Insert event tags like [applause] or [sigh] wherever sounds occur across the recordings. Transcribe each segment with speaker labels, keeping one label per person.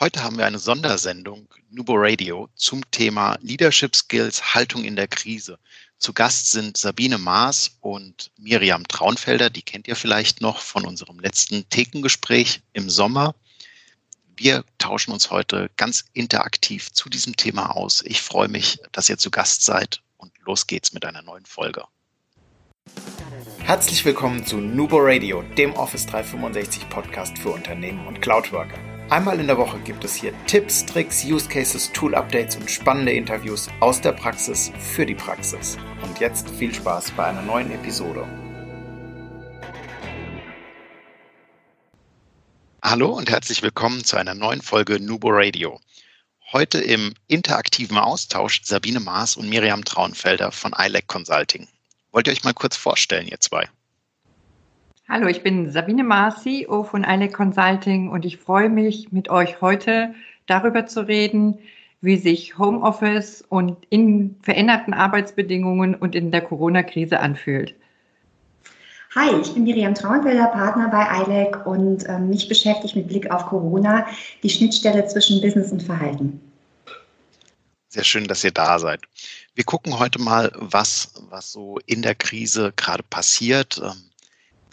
Speaker 1: Heute haben wir eine Sondersendung Nubo Radio zum Thema Leadership Skills, Haltung in der Krise. Zu Gast sind Sabine Maas und Miriam Traunfelder, die kennt ihr vielleicht noch von unserem letzten Thekengespräch im Sommer. Wir tauschen uns heute ganz interaktiv zu diesem Thema aus. Ich freue mich, dass ihr zu Gast seid und los geht's mit einer neuen Folge.
Speaker 2: Herzlich willkommen zu Nubo Radio, dem Office 365 Podcast für Unternehmen und Cloudworker. Einmal in der Woche gibt es hier Tipps, Tricks, Use Cases, Tool Updates und spannende Interviews aus der Praxis für die Praxis. Und jetzt viel Spaß bei einer neuen Episode.
Speaker 1: Hallo und herzlich willkommen zu einer neuen Folge Nubo Radio. Heute im interaktiven Austausch Sabine Maas und Miriam Traunfelder von ILEC Consulting. Wollt ihr euch mal kurz vorstellen, ihr zwei?
Speaker 3: Hallo, ich bin Sabine Maas, CEO von ILEC Consulting und ich freue mich, mit euch heute darüber zu reden, wie sich Homeoffice und in veränderten Arbeitsbedingungen und in der Corona-Krise anfühlt.
Speaker 4: Hi, ich bin Miriam Traunfelder, Partner bei ILEC und ähm, mich beschäftigt mit Blick auf Corona die Schnittstelle zwischen Business und Verhalten.
Speaker 1: Sehr schön, dass ihr da seid. Wir gucken heute mal, was, was so in der Krise gerade passiert.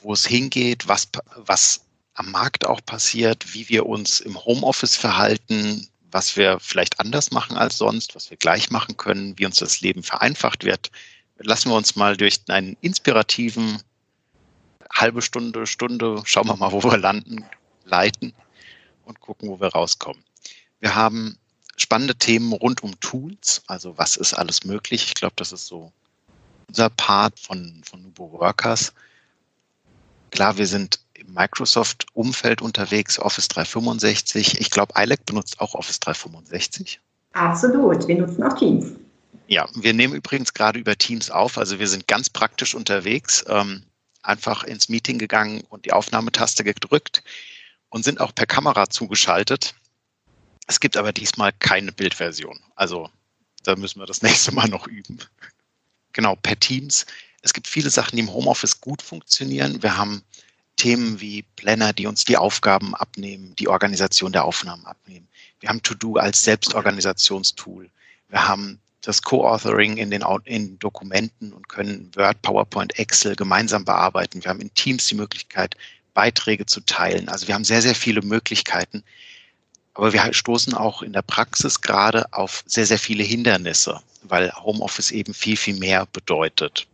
Speaker 1: Wo es hingeht, was, was am Markt auch passiert, wie wir uns im Homeoffice verhalten, was wir vielleicht anders machen als sonst, was wir gleich machen können, wie uns das Leben vereinfacht wird. Lassen wir uns mal durch einen inspirativen halbe Stunde, Stunde, schauen wir mal, wo wir landen, leiten und gucken, wo wir rauskommen. Wir haben spannende Themen rund um Tools, also was ist alles möglich. Ich glaube, das ist so unser Part von, von Nubo Workers. Klar, wir sind im Microsoft-Umfeld unterwegs, Office 365. Ich glaube, ILEC benutzt auch Office 365.
Speaker 4: Absolut, wir nutzen auch Teams.
Speaker 1: Ja, wir nehmen übrigens gerade über Teams auf. Also wir sind ganz praktisch unterwegs, ähm, einfach ins Meeting gegangen und die Aufnahmetaste gedrückt und sind auch per Kamera zugeschaltet. Es gibt aber diesmal keine Bildversion. Also da müssen wir das [laughs] nächste Mal noch üben. Genau, per Teams es gibt viele Sachen, die im Homeoffice gut funktionieren. Wir haben Themen wie Planner, die uns die Aufgaben abnehmen, die Organisation der Aufnahmen abnehmen. Wir haben To-Do als Selbstorganisationstool. Wir haben das Co-Authoring in den in Dokumenten und können Word, PowerPoint, Excel gemeinsam bearbeiten. Wir haben in Teams die Möglichkeit, Beiträge zu teilen. Also wir haben sehr, sehr viele Möglichkeiten. Aber wir stoßen auch in der Praxis gerade auf sehr, sehr viele Hindernisse, weil Homeoffice eben viel, viel mehr bedeutet.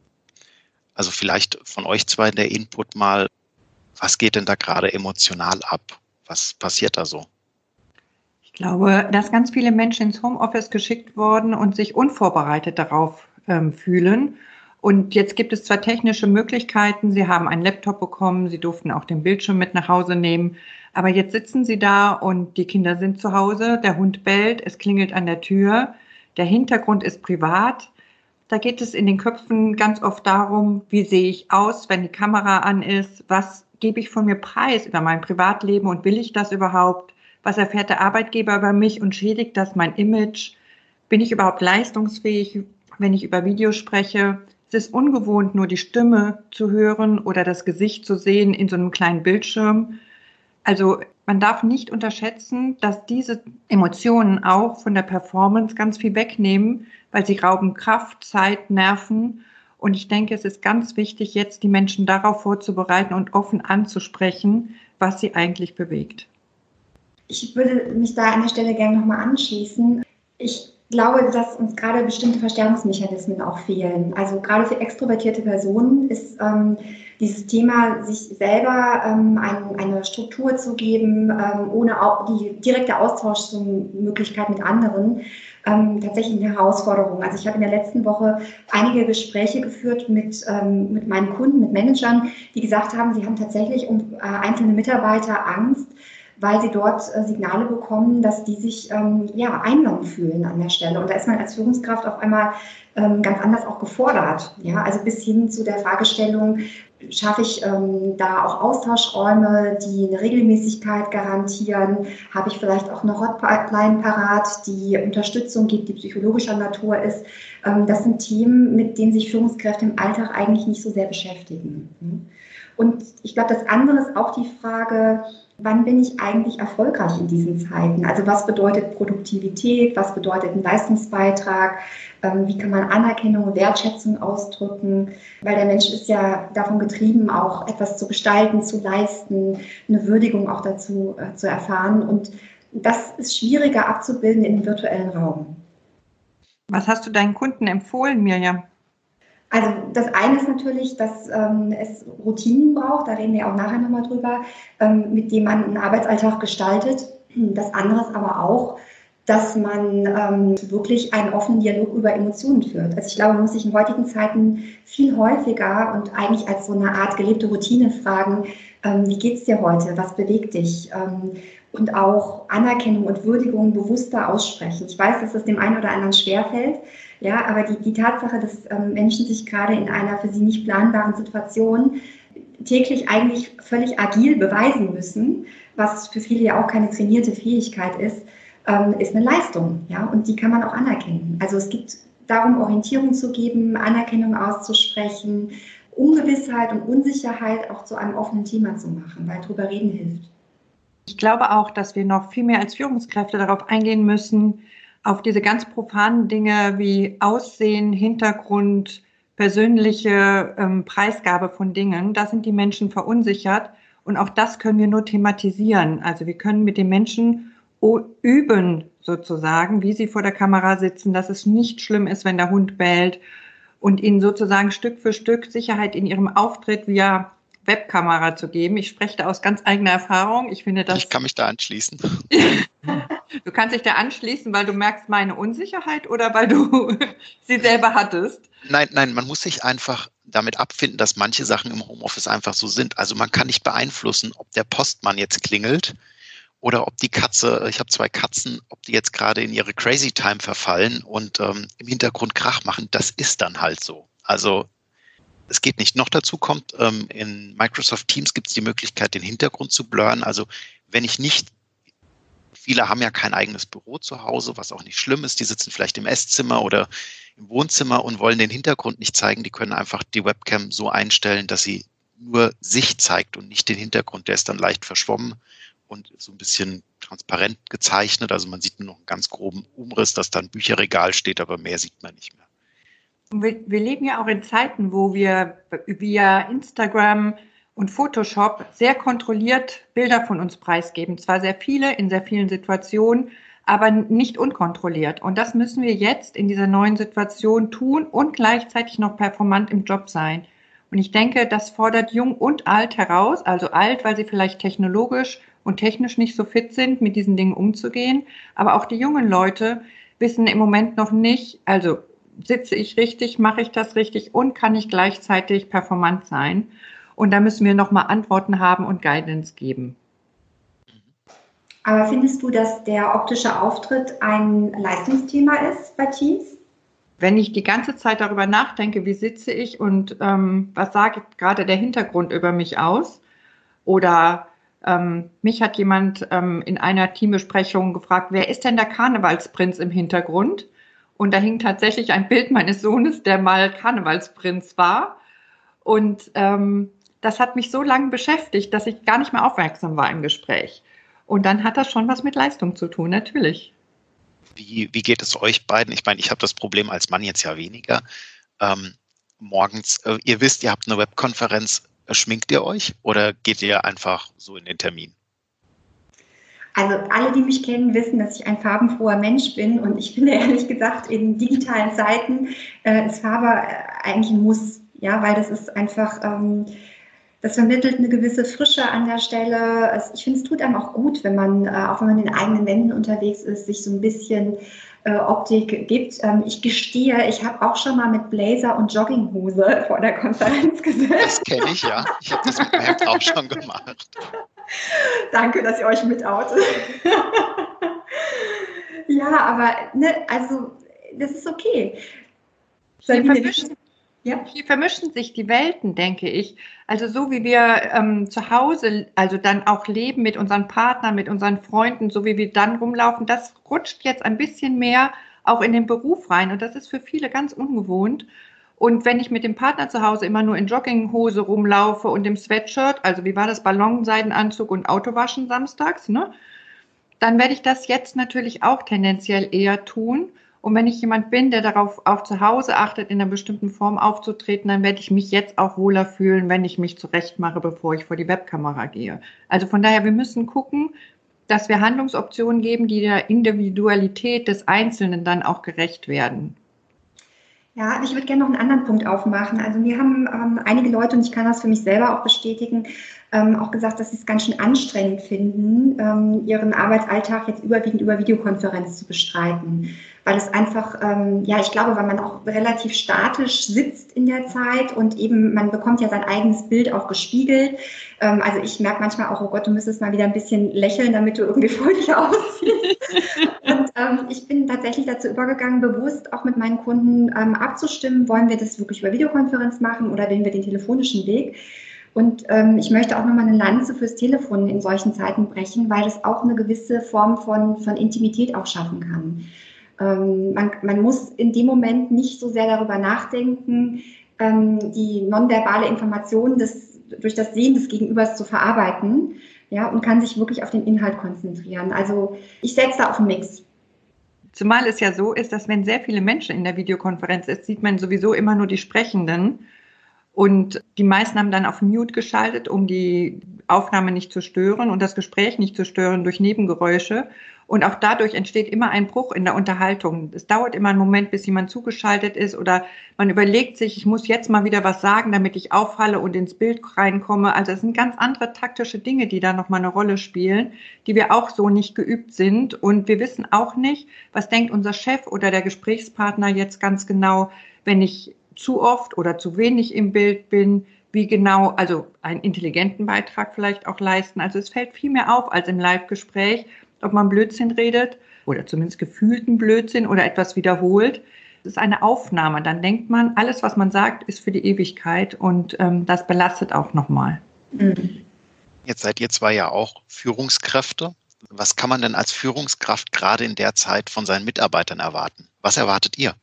Speaker 1: Also vielleicht von euch zwei der Input mal, was geht denn da gerade emotional ab? Was passiert da so?
Speaker 3: Ich glaube, dass ganz viele Menschen ins Homeoffice geschickt worden und sich unvorbereitet darauf ähm, fühlen. Und jetzt gibt es zwar technische Möglichkeiten, Sie haben einen Laptop bekommen, Sie durften auch den Bildschirm mit nach Hause nehmen, aber jetzt sitzen Sie da und die Kinder sind zu Hause, der Hund bellt, es klingelt an der Tür, der Hintergrund ist privat da geht es in den Köpfen ganz oft darum, wie sehe ich aus, wenn die Kamera an ist, was gebe ich von mir preis über mein Privatleben und will ich das überhaupt? Was erfährt der Arbeitgeber über mich und schädigt das mein Image? Bin ich überhaupt leistungsfähig, wenn ich über Video spreche? Es ist ungewohnt, nur die Stimme zu hören oder das Gesicht zu sehen in so einem kleinen Bildschirm. Also man darf nicht unterschätzen, dass diese Emotionen auch von der Performance ganz viel wegnehmen, weil sie rauben Kraft, Zeit, Nerven. Und ich denke, es ist ganz wichtig, jetzt die Menschen darauf vorzubereiten und offen anzusprechen, was sie eigentlich bewegt.
Speaker 4: Ich würde mich da an der Stelle gerne nochmal anschließen. Ich glaube, dass uns gerade bestimmte Verstärkungsmechanismen auch fehlen. Also gerade für extrovertierte Personen ist ähm, dieses Thema, sich selber ähm, ein, eine Struktur zu geben, ähm, ohne auch die direkte Austauschmöglichkeit mit anderen, ähm, tatsächlich eine Herausforderung. Also ich habe in der letzten Woche einige Gespräche geführt mit, ähm, mit meinen Kunden, mit Managern, die gesagt haben, sie haben tatsächlich um äh, einzelne Mitarbeiter Angst, weil sie dort äh, Signale bekommen, dass die sich ähm, ja, eingenommen fühlen an der Stelle. Und da ist man als Führungskraft auf einmal ähm, ganz anders auch gefordert. Ja? Also bis hin zu der Fragestellung, schaffe ich ähm, da auch Austauschräume, die eine Regelmäßigkeit garantieren? Habe ich vielleicht auch eine Hotline parat, die Unterstützung gibt, die psychologischer Natur ist? Ähm, das sind Themen, mit denen sich Führungskräfte im Alltag eigentlich nicht so sehr beschäftigen. Und ich glaube, das andere ist auch die Frage, wann bin ich eigentlich erfolgreich in diesen Zeiten? Also was bedeutet Produktivität? Was bedeutet ein Leistungsbeitrag? Ähm, wie kann man Anerkennung und Wertschätzung ausdrücken? Weil der Mensch ist ja davon getrieben, auch etwas zu gestalten, zu leisten, eine Würdigung auch dazu äh, zu erfahren. Und das ist schwieriger abzubilden im virtuellen Raum.
Speaker 3: Was hast du deinen Kunden empfohlen, Mirjam?
Speaker 4: Also das eine ist natürlich, dass ähm, es Routinen braucht, da reden wir auch nachher nochmal drüber, ähm, mit dem man einen Arbeitsalltag gestaltet. Das andere ist aber auch, dass man ähm, wirklich einen offenen Dialog über Emotionen führt. Also ich glaube, man muss sich in heutigen Zeiten viel häufiger und eigentlich als so eine Art gelebte Routine fragen, ähm, wie geht's dir heute, was bewegt dich? Ähm, und auch Anerkennung und Würdigung bewusster aussprechen. Ich weiß, dass das dem einen oder anderen schwerfällt, ja, aber die, die Tatsache, dass ähm, Menschen sich gerade in einer für sie nicht planbaren Situation täglich eigentlich völlig agil beweisen müssen, was für viele ja auch keine trainierte Fähigkeit ist, ähm, ist eine Leistung, ja, und die kann man auch anerkennen. Also es gibt darum, Orientierung zu geben, Anerkennung auszusprechen, Ungewissheit und Unsicherheit auch zu einem offenen Thema zu machen, weil drüber reden hilft.
Speaker 3: Ich glaube auch, dass wir noch viel mehr als Führungskräfte darauf eingehen müssen, auf diese ganz profanen Dinge wie Aussehen, Hintergrund, persönliche ähm, Preisgabe von Dingen. Da sind die Menschen verunsichert und auch das können wir nur thematisieren. Also wir können mit den Menschen üben sozusagen, wie sie vor der Kamera sitzen, dass es nicht schlimm ist, wenn der Hund bellt und ihnen sozusagen Stück für Stück Sicherheit in ihrem Auftritt via Webkamera zu geben. Ich spreche da aus ganz eigener Erfahrung. Ich finde das.
Speaker 1: Ich kann mich da anschließen. [laughs]
Speaker 3: du kannst dich da anschließen, weil du merkst meine Unsicherheit oder weil du [laughs] sie selber hattest?
Speaker 1: Nein, nein, man muss sich einfach damit abfinden, dass manche Sachen im Homeoffice einfach so sind. Also man kann nicht beeinflussen, ob der Postmann jetzt klingelt oder ob die Katze, ich habe zwei Katzen, ob die jetzt gerade in ihre Crazy Time verfallen und ähm, im Hintergrund Krach machen. Das ist dann halt so. Also es geht nicht. Noch dazu kommt, ähm, in Microsoft Teams gibt es die Möglichkeit, den Hintergrund zu blurren. Also wenn ich nicht, viele haben ja kein eigenes Büro zu Hause, was auch nicht schlimm ist. Die sitzen vielleicht im Esszimmer oder im Wohnzimmer und wollen den Hintergrund nicht zeigen. Die können einfach die Webcam so einstellen, dass sie nur sich zeigt und nicht den Hintergrund. Der ist dann leicht verschwommen und so ein bisschen transparent gezeichnet. Also man sieht nur noch einen ganz groben Umriss, dass da ein Bücherregal steht, aber mehr sieht man nicht mehr.
Speaker 3: Wir, wir leben ja auch in Zeiten, wo wir via Instagram und Photoshop sehr kontrolliert Bilder von uns preisgeben. Zwar sehr viele in sehr vielen Situationen, aber nicht unkontrolliert. Und das müssen wir jetzt in dieser neuen Situation tun und gleichzeitig noch performant im Job sein. Und ich denke, das fordert jung und alt heraus, also alt, weil sie vielleicht technologisch und technisch nicht so fit sind, mit diesen Dingen umzugehen. Aber auch die jungen Leute wissen im Moment noch nicht, also sitze ich richtig, mache ich das richtig und kann ich gleichzeitig performant sein? Und da müssen wir nochmal Antworten haben und Guidance geben.
Speaker 4: Aber findest du, dass der optische Auftritt ein Leistungsthema ist bei Teams?
Speaker 3: Wenn ich die ganze Zeit darüber nachdenke, wie sitze ich und ähm, was sage gerade der Hintergrund über mich aus? Oder ähm, mich hat jemand ähm, in einer Teambesprechung gefragt, wer ist denn der Karnevalsprinz im Hintergrund? Und da hing tatsächlich ein Bild meines Sohnes, der mal Karnevalsprinz war. Und ähm, das hat mich so lange beschäftigt, dass ich gar nicht mehr aufmerksam war im Gespräch. Und dann hat das schon was mit Leistung zu tun, natürlich.
Speaker 1: Wie, wie geht es euch beiden? Ich meine, ich habe das Problem als Mann jetzt ja weniger. Ähm, morgens, äh, ihr wisst, ihr habt eine Webkonferenz, schminkt ihr euch oder geht ihr einfach so in den Termin?
Speaker 4: Also alle, die mich kennen, wissen, dass ich ein farbenfroher Mensch bin und ich finde ehrlich gesagt, in digitalen Zeiten äh, ist Farbe äh, eigentlich ein Muss, ja, weil das ist einfach, ähm, das vermittelt eine gewisse Frische an der Stelle. Es, ich finde, es tut einem auch gut, wenn man, äh, auch wenn man in den eigenen Wänden unterwegs ist, sich so ein bisschen äh, Optik gibt. Ähm, ich gestehe, ich habe auch schon mal mit Blazer und Jogginghose [laughs] vor der Konferenz gesessen.
Speaker 1: Das kenne ich, ja. Ich habe das mit meinem auch schon gemacht. [laughs]
Speaker 4: Danke, dass ihr euch mitoutet. [laughs] ja, aber ne, also das ist okay.
Speaker 3: Hier vermischen, ja? hier vermischen, sich die Welten, denke ich. Also so wie wir ähm, zu Hause, also dann auch leben mit unseren Partnern, mit unseren Freunden, so wie wir dann rumlaufen, das rutscht jetzt ein bisschen mehr auch in den Beruf rein. Und das ist für viele ganz ungewohnt. Und wenn ich mit dem Partner zu Hause immer nur in Jogginghose rumlaufe und im Sweatshirt, also wie war das, Ballonseidenanzug und Autowaschen samstags, ne? Dann werde ich das jetzt natürlich auch tendenziell eher tun. Und wenn ich jemand bin, der darauf auch zu Hause achtet, in einer bestimmten Form aufzutreten, dann werde ich mich jetzt auch wohler fühlen, wenn ich mich zurechtmache, bevor ich vor die Webkamera gehe. Also von daher, wir müssen gucken, dass wir Handlungsoptionen geben, die der Individualität des Einzelnen dann auch gerecht werden.
Speaker 4: Ja, ich würde gerne noch einen anderen Punkt aufmachen. Also mir haben ähm, einige Leute, und ich kann das für mich selber auch bestätigen, ähm, auch gesagt, dass sie es ganz schön anstrengend finden, ähm, ihren Arbeitsalltag jetzt überwiegend über Videokonferenz zu bestreiten. Weil es einfach, ähm, ja, ich glaube, weil man auch relativ statisch sitzt in der Zeit und eben, man bekommt ja sein eigenes Bild auch gespiegelt. Ähm, also ich merke manchmal auch, oh Gott, du müsstest mal wieder ein bisschen lächeln, damit du irgendwie [laughs] freudig aussiehst. und ähm, ich bin tatsächlich dazu übergegangen, bewusst auch mit meinen Kunden ähm, abzustimmen, wollen wir das wirklich über Videokonferenz machen oder wählen wir den telefonischen Weg. Und ähm, ich möchte auch nochmal eine Lanze fürs Telefon in solchen Zeiten brechen, weil es auch eine gewisse Form von, von Intimität auch schaffen kann. Ähm, man, man, muss in dem Moment nicht so sehr darüber nachdenken, ähm, die nonverbale Information des, durch das Sehen des Gegenübers zu verarbeiten, ja, und kann sich wirklich auf den Inhalt konzentrieren. Also ich setze da auf einen Mix.
Speaker 3: Zumal es ja so ist, dass wenn sehr viele Menschen in der Videokonferenz ist, sieht man sowieso immer nur die Sprechenden. Und die meisten haben dann auf Mute geschaltet, um die Aufnahme nicht zu stören und das Gespräch nicht zu stören durch Nebengeräusche. Und auch dadurch entsteht immer ein Bruch in der Unterhaltung. Es dauert immer einen Moment, bis jemand zugeschaltet ist oder man überlegt sich, ich muss jetzt mal wieder was sagen, damit ich auffalle und ins Bild reinkomme. Also es sind ganz andere taktische Dinge, die da nochmal eine Rolle spielen, die wir auch so nicht geübt sind. Und wir wissen auch nicht, was denkt unser Chef oder der Gesprächspartner jetzt ganz genau, wenn ich zu oft oder zu wenig im Bild bin, wie genau, also einen intelligenten Beitrag vielleicht auch leisten. Also es fällt viel mehr auf als im Live-Gespräch, ob man Blödsinn redet oder zumindest gefühlten Blödsinn oder etwas wiederholt. Es ist eine Aufnahme. Dann denkt man, alles, was man sagt, ist für die Ewigkeit und ähm, das belastet auch nochmal. Mhm.
Speaker 1: Jetzt seid ihr zwar ja auch Führungskräfte. Was kann man denn als Führungskraft gerade in der Zeit von seinen Mitarbeitern erwarten? Was erwartet ihr?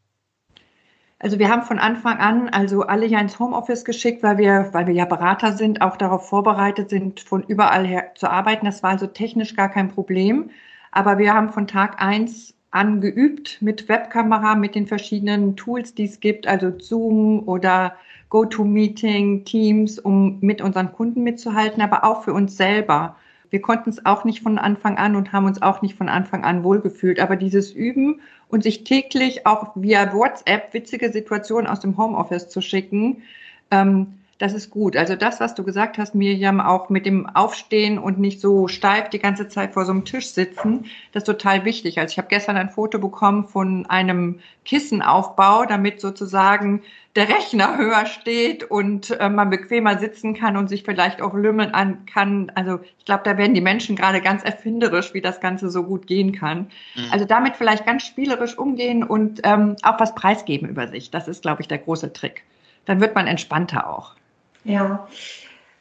Speaker 3: Also wir haben von Anfang an also alle ja ins Homeoffice geschickt, weil wir, weil wir ja Berater sind, auch darauf vorbereitet sind, von überall her zu arbeiten. Das war also technisch gar kein Problem. Aber wir haben von Tag eins an geübt mit Webkamera, mit den verschiedenen Tools, die es gibt, also Zoom oder GoToMeeting, Teams, um mit unseren Kunden mitzuhalten, aber auch für uns selber. Wir konnten es auch nicht von Anfang an und haben uns auch nicht von Anfang an wohlgefühlt. Aber dieses Üben und sich täglich auch via WhatsApp witzige Situationen aus dem Homeoffice zu schicken, ähm, das ist gut. Also das, was du gesagt hast, Miriam, auch mit dem Aufstehen und nicht so steif die ganze Zeit vor so einem Tisch sitzen, das ist total wichtig. Also ich habe gestern ein Foto bekommen von einem Kissenaufbau, damit sozusagen der Rechner [laughs] höher steht und äh, man bequemer sitzen kann und sich vielleicht auch lümmeln an kann. Also ich glaube, da werden die Menschen gerade ganz erfinderisch, wie das Ganze so gut gehen kann. Mhm. Also damit vielleicht ganz spielerisch umgehen und ähm, auch was preisgeben über sich. Das ist, glaube ich, der große Trick. Dann wird man entspannter auch.
Speaker 4: Ja,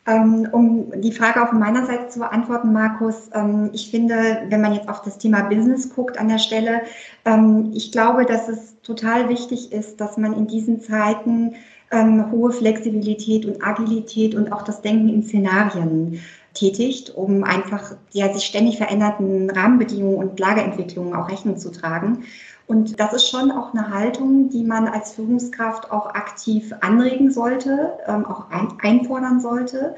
Speaker 4: ähm, um die Frage auch von meiner Seite zu beantworten, Markus, ähm, ich finde, wenn man jetzt auf das Thema Business guckt an der Stelle, ähm, ich glaube, dass es total wichtig ist, dass man in diesen Zeiten hohe Flexibilität und Agilität und auch das Denken in Szenarien tätigt, um einfach ja, sich ständig veränderten Rahmenbedingungen und Lageentwicklungen auch Rechnung zu tragen. Und das ist schon auch eine Haltung, die man als Führungskraft auch aktiv anregen sollte, ähm, auch ein, einfordern sollte,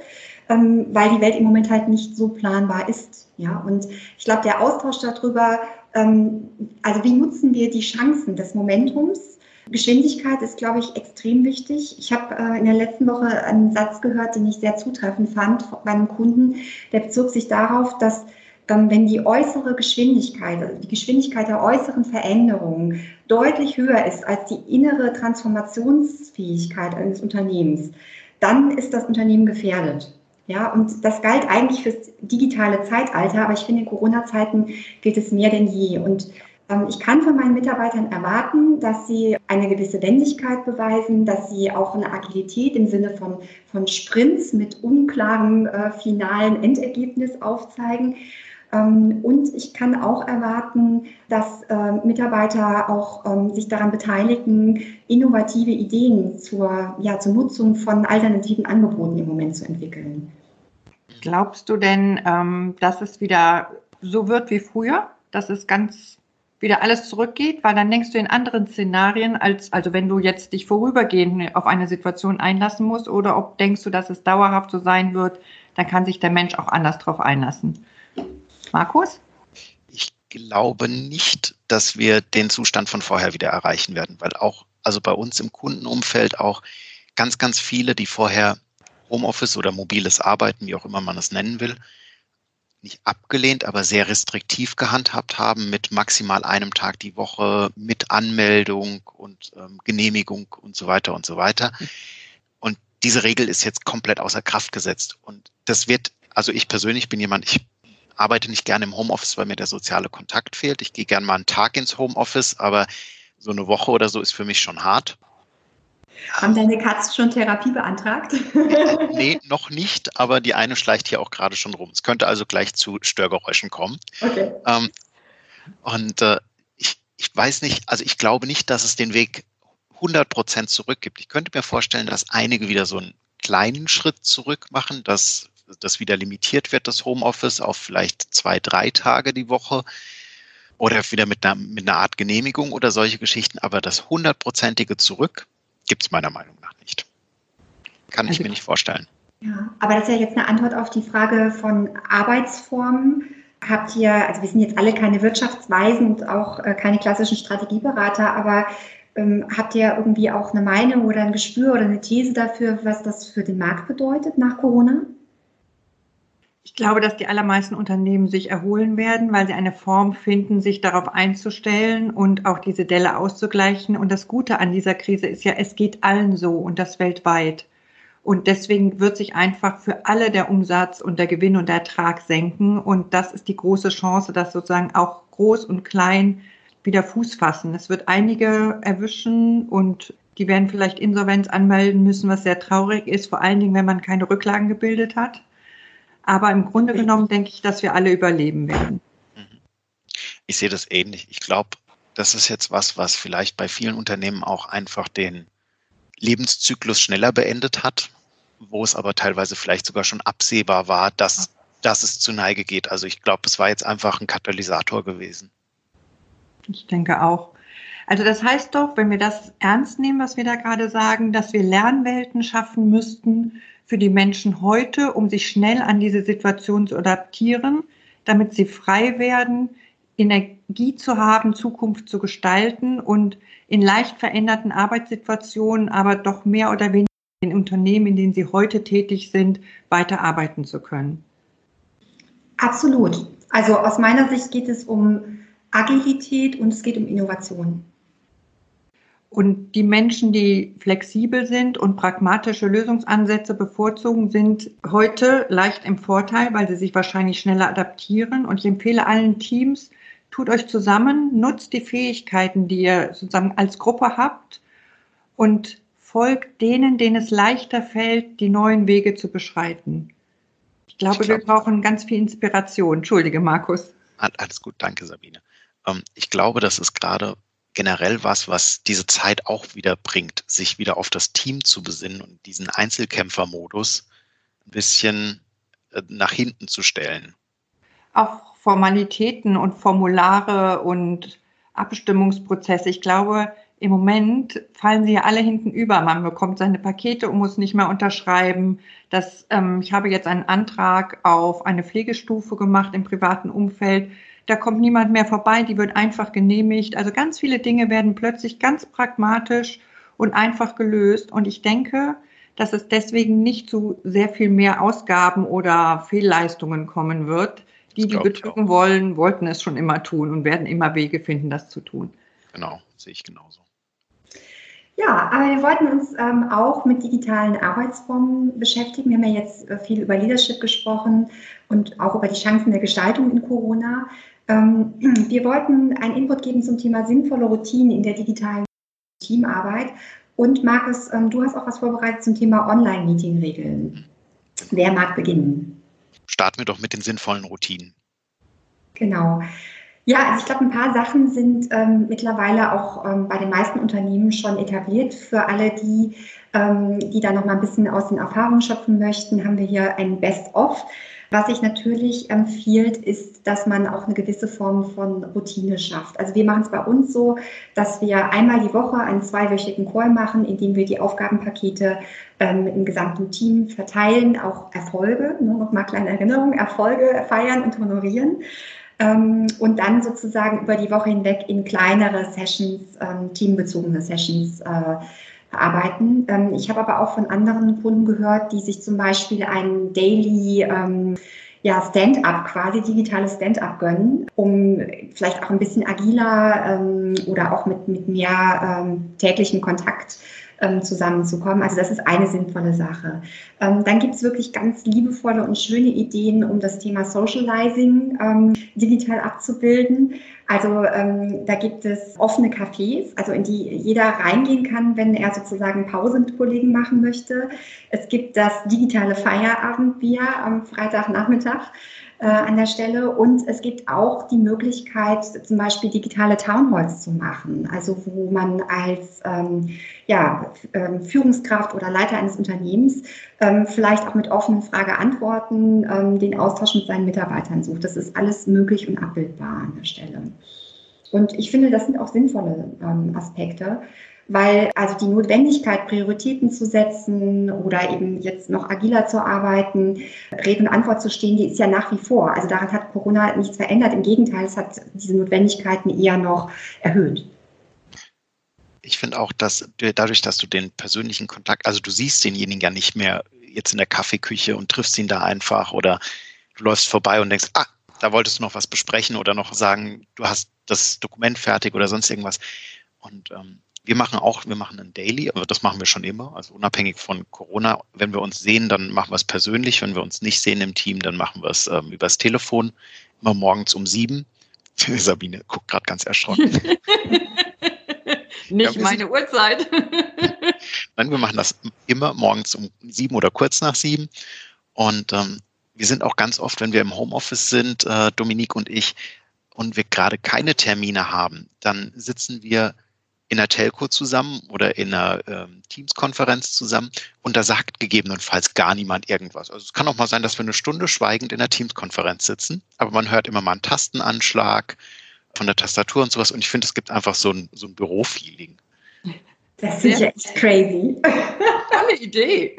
Speaker 4: ähm, weil die Welt im Moment halt nicht so planbar ist. Ja, und ich glaube, der Austausch darüber, ähm, also wie nutzen wir die Chancen des Momentums? Geschwindigkeit ist, glaube ich, extrem wichtig. Ich habe äh, in der letzten Woche einen Satz gehört, den ich sehr zutreffend fand bei einem Kunden. Der bezog sich darauf, dass wenn die äußere Geschwindigkeit, also die Geschwindigkeit der äußeren Veränderungen deutlich höher ist als die innere Transformationsfähigkeit eines Unternehmens, dann ist das Unternehmen gefährdet. Ja, und das galt eigentlich fürs digitale Zeitalter, aber ich finde, in Corona-Zeiten gilt es mehr denn je. Und ähm, ich kann von meinen Mitarbeitern erwarten, dass sie eine gewisse Wendigkeit beweisen, dass sie auch eine Agilität im Sinne von, von Sprints mit unklarem äh, finalen Endergebnis aufzeigen und ich kann auch erwarten, dass äh, Mitarbeiter auch ähm, sich daran beteiligen, innovative Ideen zur, ja, zur Nutzung von alternativen Angeboten im Moment zu entwickeln.
Speaker 3: Glaubst du denn, ähm, dass es wieder so wird wie früher? Dass es ganz wieder alles zurückgeht? Weil dann denkst du in anderen Szenarien, als also wenn du jetzt dich vorübergehend auf eine Situation einlassen musst, oder ob denkst du, dass es dauerhaft so sein wird, dann kann sich der Mensch auch anders drauf einlassen. Markus?
Speaker 1: Ich glaube nicht, dass wir den Zustand von vorher wieder erreichen werden, weil auch, also bei uns im Kundenumfeld auch ganz, ganz viele, die vorher Homeoffice oder mobiles Arbeiten, wie auch immer man es nennen will, nicht abgelehnt, aber sehr restriktiv gehandhabt haben mit maximal einem Tag die Woche, mit Anmeldung und ähm, Genehmigung und so weiter und so weiter. Und diese Regel ist jetzt komplett außer Kraft gesetzt. Und das wird, also ich persönlich bin jemand, ich arbeite nicht gerne im Homeoffice, weil mir der soziale Kontakt fehlt. Ich gehe gerne mal einen Tag ins Homeoffice, aber so eine Woche oder so ist für mich schon hart.
Speaker 4: Haben deine Katzen schon Therapie beantragt? [laughs]
Speaker 1: nee, noch nicht, aber die eine schleicht hier auch gerade schon rum. Es könnte also gleich zu Störgeräuschen kommen. Okay. Ähm, und äh, ich, ich weiß nicht, also ich glaube nicht, dass es den Weg 100 Prozent zurück gibt. Ich könnte mir vorstellen, dass einige wieder so einen kleinen Schritt zurück machen, dass das wieder limitiert wird, das Homeoffice, auf vielleicht zwei, drei Tage die Woche oder wieder mit einer, mit einer Art Genehmigung oder solche Geschichten. Aber das hundertprozentige Zurück, gibt es meiner Meinung nach nicht. Kann ich also, mir nicht vorstellen.
Speaker 4: Ja, aber das ist ja jetzt eine Antwort auf die Frage von Arbeitsformen. Habt ihr, also wir sind jetzt alle keine Wirtschaftsweisen und auch äh, keine klassischen Strategieberater, aber ähm, habt ihr irgendwie auch eine Meinung oder ein Gespür oder eine These dafür, was das für den Markt bedeutet nach Corona?
Speaker 3: Ich glaube, dass die allermeisten Unternehmen sich erholen werden, weil sie eine Form finden, sich darauf einzustellen und auch diese Delle auszugleichen. Und das Gute an dieser Krise ist ja, es geht allen so und das weltweit. Und deswegen wird sich einfach für alle der Umsatz und der Gewinn und der Ertrag senken. Und das ist die große Chance, dass sozusagen auch groß und klein wieder Fuß fassen. Es wird einige erwischen und die werden vielleicht Insolvenz anmelden müssen, was sehr traurig ist, vor allen Dingen, wenn man keine Rücklagen gebildet hat. Aber im Grunde genommen denke ich, dass wir alle überleben werden.
Speaker 1: Ich sehe das ähnlich. Ich glaube, das ist jetzt was, was vielleicht bei vielen Unternehmen auch einfach den Lebenszyklus schneller beendet hat, wo es aber teilweise vielleicht sogar schon absehbar war, dass, dass es zu Neige geht. Also ich glaube, es war jetzt einfach ein Katalysator gewesen.
Speaker 3: Ich denke auch. Also das heißt doch, wenn wir das ernst nehmen, was wir da gerade sagen, dass wir Lernwelten schaffen müssten, für die Menschen heute, um sich schnell an diese Situation zu adaptieren, damit sie frei werden, Energie zu haben, Zukunft zu gestalten und in leicht veränderten Arbeitssituationen, aber doch mehr oder weniger in Unternehmen, in denen sie heute tätig sind, weiterarbeiten zu können.
Speaker 4: Absolut. Also aus meiner Sicht geht es um Agilität und es geht um Innovation.
Speaker 3: Und die Menschen, die flexibel sind und pragmatische Lösungsansätze bevorzugen, sind heute leicht im Vorteil, weil sie sich wahrscheinlich schneller adaptieren. Und ich empfehle allen Teams, tut euch zusammen, nutzt die Fähigkeiten, die ihr sozusagen als Gruppe habt und folgt denen, denen es leichter fällt, die neuen Wege zu beschreiten. Ich glaube, ich glaub, wir brauchen ganz viel Inspiration. Entschuldige, Markus.
Speaker 1: Alles gut, danke, Sabine. Ähm, ich glaube, das ist gerade generell was, was diese Zeit auch wieder bringt, sich wieder auf das Team zu besinnen und diesen Einzelkämpfermodus ein bisschen äh, nach hinten zu stellen.
Speaker 3: Auch Formalitäten und Formulare und Abstimmungsprozesse. Ich glaube, im Moment fallen sie ja alle hinten über. Man bekommt seine Pakete und muss nicht mehr unterschreiben. Das, ähm, ich habe jetzt einen Antrag auf eine Pflegestufe gemacht im privaten Umfeld da kommt niemand mehr vorbei, die wird einfach genehmigt. Also ganz viele Dinge werden plötzlich ganz pragmatisch und einfach gelöst. Und ich denke, dass es deswegen nicht zu sehr viel mehr Ausgaben oder Fehlleistungen kommen wird. Die, die betrügen wollen, wollten es schon immer tun und werden immer Wege finden, das zu tun.
Speaker 1: Genau, sehe ich genauso.
Speaker 4: Ja, aber wir wollten uns ähm, auch mit digitalen Arbeitsformen beschäftigen. Wir haben ja jetzt äh, viel über Leadership gesprochen und auch über die Chancen der Gestaltung in Corona. Ähm, [clears throat] wir wollten einen Input geben zum Thema sinnvolle Routinen in der digitalen Teamarbeit. Und Markus, ähm, du hast auch was vorbereitet zum Thema Online-Meeting-Regeln. Wer mag beginnen?
Speaker 1: Starten wir doch mit den sinnvollen Routinen.
Speaker 4: Genau. Ja, also ich glaube, ein paar Sachen sind ähm, mittlerweile auch ähm, bei den meisten Unternehmen schon etabliert. Für alle die, ähm, die da noch mal ein bisschen aus den Erfahrungen schöpfen möchten, haben wir hier ein Best-of. Was sich natürlich empfiehlt, ist, dass man auch eine gewisse Form von Routine schafft. Also wir machen es bei uns so, dass wir einmal die Woche einen zweiwöchigen Call machen, in dem wir die Aufgabenpakete ähm, im gesamten Team verteilen, auch Erfolge, nur noch mal kleine Erinnerung, Erfolge feiern und honorieren ähm, und dann sozusagen über die Woche hinweg in kleinere Sessions, ähm, teambezogene Sessions äh, arbeiten. Ähm, ich habe aber auch von anderen Kunden gehört, die sich zum Beispiel ein Daily ähm, ja, Stand-up, quasi digitales Stand-up gönnen, um vielleicht auch ein bisschen agiler ähm, oder auch mit, mit mehr ähm, täglichen Kontakt ähm, zusammenzukommen. Also das ist eine sinnvolle Sache. Ähm, dann gibt es wirklich ganz liebevolle und schöne Ideen, um das Thema Socializing ähm, digital abzubilden. Also ähm, da gibt es offene Cafés, also in die jeder reingehen kann, wenn er sozusagen Pause mit Kollegen machen möchte. Es gibt das digitale Feierabendbier am Freitagnachmittag äh, an der Stelle. Und es gibt auch die Möglichkeit, zum Beispiel digitale Townhalls zu machen, also wo man als ähm, ja, ähm, Führungskraft oder Leiter eines Unternehmens ähm, vielleicht auch mit offenen Frage-Antworten ähm, den Austausch mit seinen Mitarbeitern sucht. Das ist alles möglich und abbildbar an der Stelle. Und ich finde, das sind auch sinnvolle ähm, Aspekte weil also die Notwendigkeit, Prioritäten zu setzen oder eben jetzt noch agiler zu arbeiten, Rede und Antwort zu stehen, die ist ja nach wie vor. Also daran hat Corona nichts verändert. Im Gegenteil, es hat diese Notwendigkeiten eher noch erhöht.
Speaker 1: Ich finde auch, dass dadurch, dass du den persönlichen Kontakt, also du siehst denjenigen ja nicht mehr jetzt in der Kaffeeküche und triffst ihn da einfach oder du läufst vorbei und denkst, ah, da wolltest du noch was besprechen oder noch sagen, du hast das Dokument fertig oder sonst irgendwas. Und ähm, wir machen auch, wir machen ein Daily, aber das machen wir schon immer, also unabhängig von Corona. Wenn wir uns sehen, dann machen wir es persönlich. Wenn wir uns nicht sehen im Team, dann machen wir es ähm, übers Telefon, immer morgens um sieben. [laughs] Sabine guckt gerade ganz erschrocken. [laughs]
Speaker 3: nicht ja, meine sind, Uhrzeit. [laughs]
Speaker 1: Nein, wir machen das immer morgens um sieben oder kurz nach sieben. Und ähm, wir sind auch ganz oft, wenn wir im Homeoffice sind, äh, Dominique und ich, und wir gerade keine Termine haben, dann sitzen wir in einer Telco zusammen oder in einer ähm, Teams-Konferenz zusammen und da sagt gegebenenfalls gar niemand irgendwas. Also es kann auch mal sein, dass wir eine Stunde schweigend in einer Teams-Konferenz sitzen, aber man hört immer mal einen Tastenanschlag von der Tastatur und sowas und ich finde, es gibt einfach so ein, so ein Büro-Feeling.
Speaker 4: Das ist ja echt crazy. [laughs]
Speaker 3: Tolle Idee.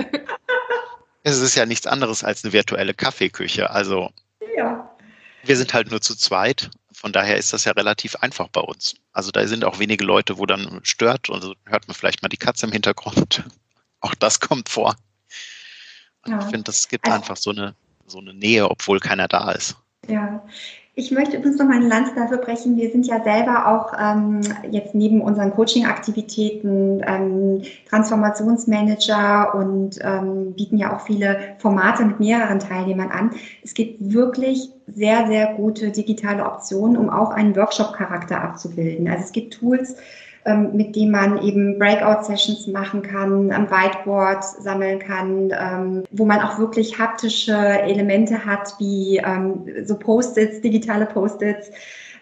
Speaker 1: Es ist ja nichts anderes als eine virtuelle Kaffeeküche. Also ja. wir sind halt nur zu zweit von daher ist das ja relativ einfach bei uns. Also da sind auch wenige Leute, wo dann stört. Also hört man vielleicht mal die Katze im Hintergrund. [laughs] Auch das kommt vor. Ja. Ich finde, das gibt also, einfach so eine, so eine Nähe, obwohl keiner da ist.
Speaker 4: Ja, ich möchte übrigens noch mal eine Lanze dafür brechen. Wir sind ja selber auch ähm, jetzt neben unseren Coaching-Aktivitäten ähm, Transformationsmanager und ähm, bieten ja auch viele Formate mit mehreren Teilnehmern an. Es gibt wirklich sehr, sehr gute digitale Optionen, um auch einen Workshop-Charakter abzubilden. Also es gibt Tools, mit dem man eben Breakout-Sessions machen kann, am Whiteboard sammeln kann, ähm, wo man auch wirklich haptische Elemente hat, wie ähm, so Post-its, digitale Post-its,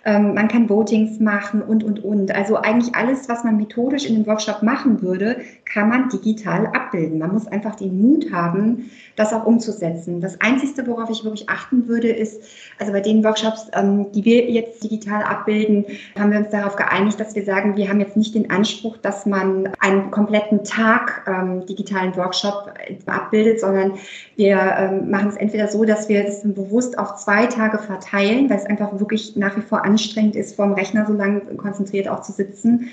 Speaker 4: ähm, man kann Votings machen und, und, und. Also eigentlich alles, was man methodisch in dem Workshop machen würde, kann man digital abbilden. Man muss einfach den Mut haben, das auch umzusetzen. Das Einzige, worauf ich wirklich achten würde, ist, also bei den Workshops, ähm, die wir jetzt digital abbilden, haben wir uns darauf geeinigt, dass wir sagen, wir haben jetzt nicht den Anspruch, dass man einen kompletten Tag ähm, digitalen Workshop abbildet, sondern wir ähm, machen es entweder so, dass wir es bewusst auf zwei Tage verteilen, weil es einfach wirklich nach wie vor anstrengend ist, vor dem Rechner so lange konzentriert auch zu sitzen.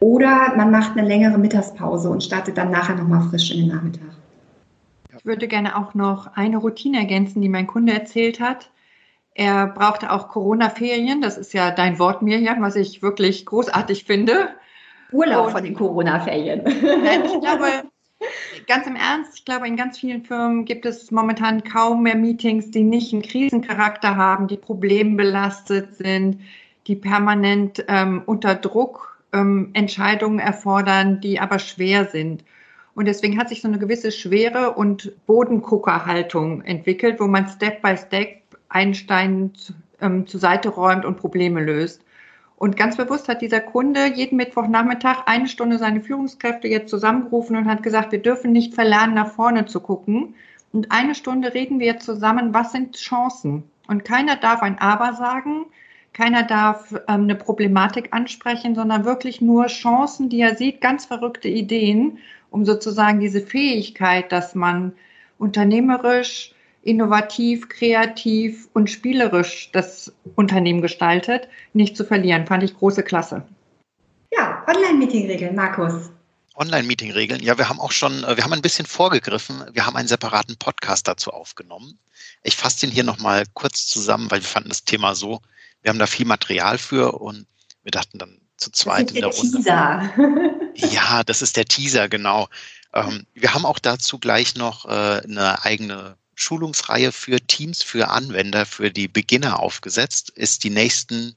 Speaker 4: Oder man macht eine längere Mittagspause und startet dann nachher nochmal frisch in den Nachmittag.
Speaker 3: Ich würde gerne auch noch eine Routine ergänzen, die mein Kunde erzählt hat. Er brauchte auch Corona-Ferien. Das ist ja dein Wort, Mirjam, was ich wirklich großartig finde.
Speaker 4: Urlaub und, von den Corona-Ferien.
Speaker 3: Ich glaube, ganz im Ernst, ich glaube, in ganz vielen Firmen gibt es momentan kaum mehr Meetings, die nicht einen Krisencharakter haben, die problembelastet sind, die permanent ähm, unter Druck ähm, Entscheidungen erfordern, die aber schwer sind. Und deswegen hat sich so eine gewisse Schwere und Bodenguckerhaltung entwickelt, wo man Step by Step einsteigend ähm, zur Seite räumt und Probleme löst. Und ganz bewusst hat dieser Kunde jeden Mittwochnachmittag eine Stunde seine Führungskräfte jetzt zusammengerufen und hat gesagt, wir dürfen nicht verlernen, nach vorne zu gucken. Und eine Stunde reden wir zusammen, was sind Chancen? Und keiner darf ein Aber sagen, keiner darf ähm, eine Problematik ansprechen, sondern wirklich nur Chancen, die er sieht, ganz verrückte Ideen, um sozusagen diese Fähigkeit, dass man unternehmerisch, innovativ, kreativ und spielerisch das Unternehmen gestaltet, nicht zu verlieren. Fand ich große Klasse.
Speaker 4: Ja, Online-Meeting-Regeln, Markus.
Speaker 1: Online-Meeting-Regeln. Ja, wir haben auch schon, äh, wir haben ein bisschen vorgegriffen. Wir haben einen separaten Podcast dazu aufgenommen. Ich fasse den hier nochmal kurz zusammen, weil wir fanden das Thema so, wir haben da viel Material für und wir dachten dann zu zweit in der, der Runde. Teaser. [laughs] ja, das ist der Teaser, genau. Ähm, wir haben auch dazu gleich noch äh, eine eigene Schulungsreihe für Teams, für Anwender, für die Beginner aufgesetzt. Ist die nächsten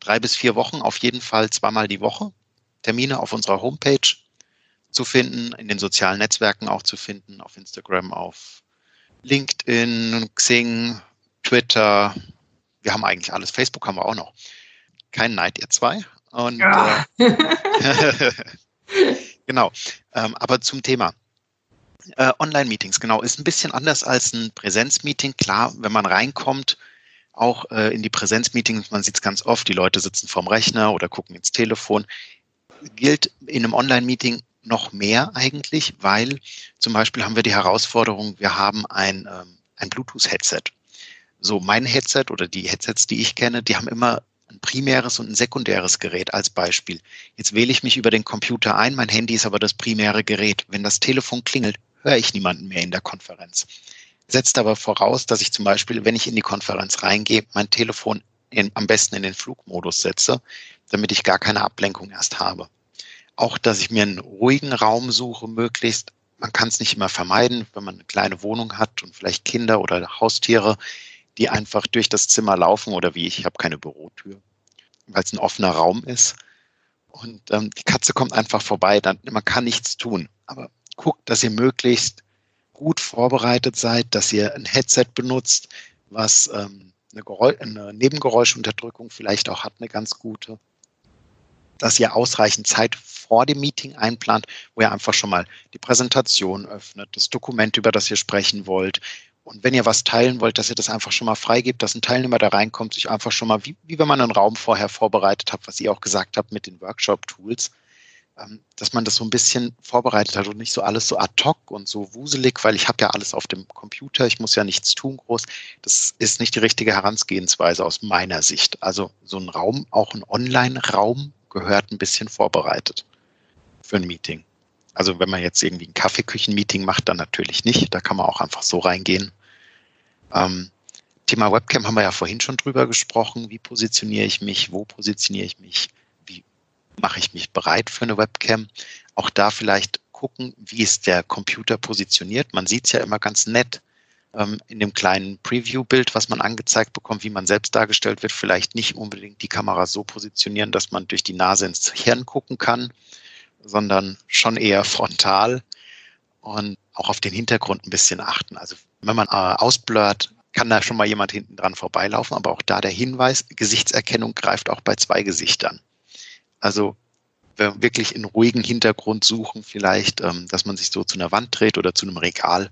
Speaker 1: drei bis vier Wochen auf jeden Fall zweimal die Woche. Termine auf unserer Homepage zu finden, in den sozialen Netzwerken auch zu finden, auf Instagram, auf LinkedIn, Xing, Twitter. Wir haben eigentlich alles. Facebook haben wir auch noch. Kein Neid, ihr zwei. Und ja. äh, [laughs] genau. Ähm, aber zum Thema. Äh, Online-Meetings, genau, ist ein bisschen anders als ein Präsenzmeeting. Klar, wenn man reinkommt, auch äh, in die Präsenzmeetings, man sieht es ganz oft, die Leute sitzen vorm Rechner oder gucken ins Telefon. Gilt in einem Online-Meeting noch mehr eigentlich, weil zum Beispiel haben wir die Herausforderung, wir haben ein, ähm, ein Bluetooth-Headset. So mein Headset oder die Headsets, die ich kenne, die haben immer ein primäres und ein sekundäres Gerät als Beispiel. Jetzt wähle ich mich über den Computer ein, mein Handy ist aber das primäre Gerät. Wenn das Telefon klingelt, höre ich niemanden mehr in der Konferenz. Setzt aber voraus, dass ich zum Beispiel, wenn ich in die Konferenz reingehe, mein Telefon in, am besten in den Flugmodus setze, damit ich gar keine Ablenkung erst habe. Auch, dass ich mir einen ruhigen Raum suche, möglichst. Man kann es nicht immer vermeiden, wenn man eine kleine Wohnung hat und vielleicht Kinder oder Haustiere, die einfach durch das Zimmer laufen oder wie ich, ich habe keine Bürotür, weil es ein offener Raum ist. Und ähm, die Katze kommt einfach vorbei, dann, man kann nichts tun. Aber guckt, dass ihr möglichst gut vorbereitet seid, dass ihr ein Headset benutzt, was ähm, eine, Geräusch, eine Nebengeräuschunterdrückung vielleicht auch hat, eine ganz gute. Dass ihr ausreichend Zeit vor dem Meeting einplant, wo ihr einfach schon mal die Präsentation öffnet, das Dokument, über das ihr sprechen wollt. Und wenn ihr was teilen wollt, dass ihr das einfach schon mal freigebt, dass ein Teilnehmer da reinkommt, sich einfach schon mal, wie, wie wenn man einen Raum vorher vorbereitet hat, was ihr auch gesagt habt mit den Workshop-Tools, dass man das so ein bisschen vorbereitet hat und nicht so alles so ad hoc und so wuselig, weil ich habe ja alles auf dem Computer, ich muss ja nichts tun groß. Das ist nicht die richtige Herangehensweise aus meiner Sicht. Also so ein Raum, auch ein Online-Raum, gehört ein bisschen vorbereitet für ein Meeting. Also wenn man jetzt irgendwie ein Kaffeeküchen-Meeting macht, dann natürlich nicht. Da kann man auch einfach so reingehen. Ähm, Thema Webcam haben wir ja vorhin schon drüber gesprochen. Wie positioniere ich mich? Wo positioniere ich mich? Mache ich mich bereit für eine Webcam. Auch da vielleicht gucken, wie ist der Computer positioniert. Man sieht es ja immer ganz nett ähm, in dem kleinen Preview-Bild, was man angezeigt bekommt, wie man selbst dargestellt wird. Vielleicht nicht unbedingt die Kamera so positionieren, dass man durch die Nase ins Hirn gucken kann, sondern schon eher [laughs] frontal und auch auf den Hintergrund ein bisschen achten. Also wenn man äh, ausblurrt, kann da schon mal jemand hinten dran vorbeilaufen, aber auch da der Hinweis, Gesichtserkennung greift auch bei zwei Gesichtern. Also wirklich in ruhigen Hintergrund suchen, vielleicht, ähm, dass man sich so zu einer Wand dreht oder zu einem Regal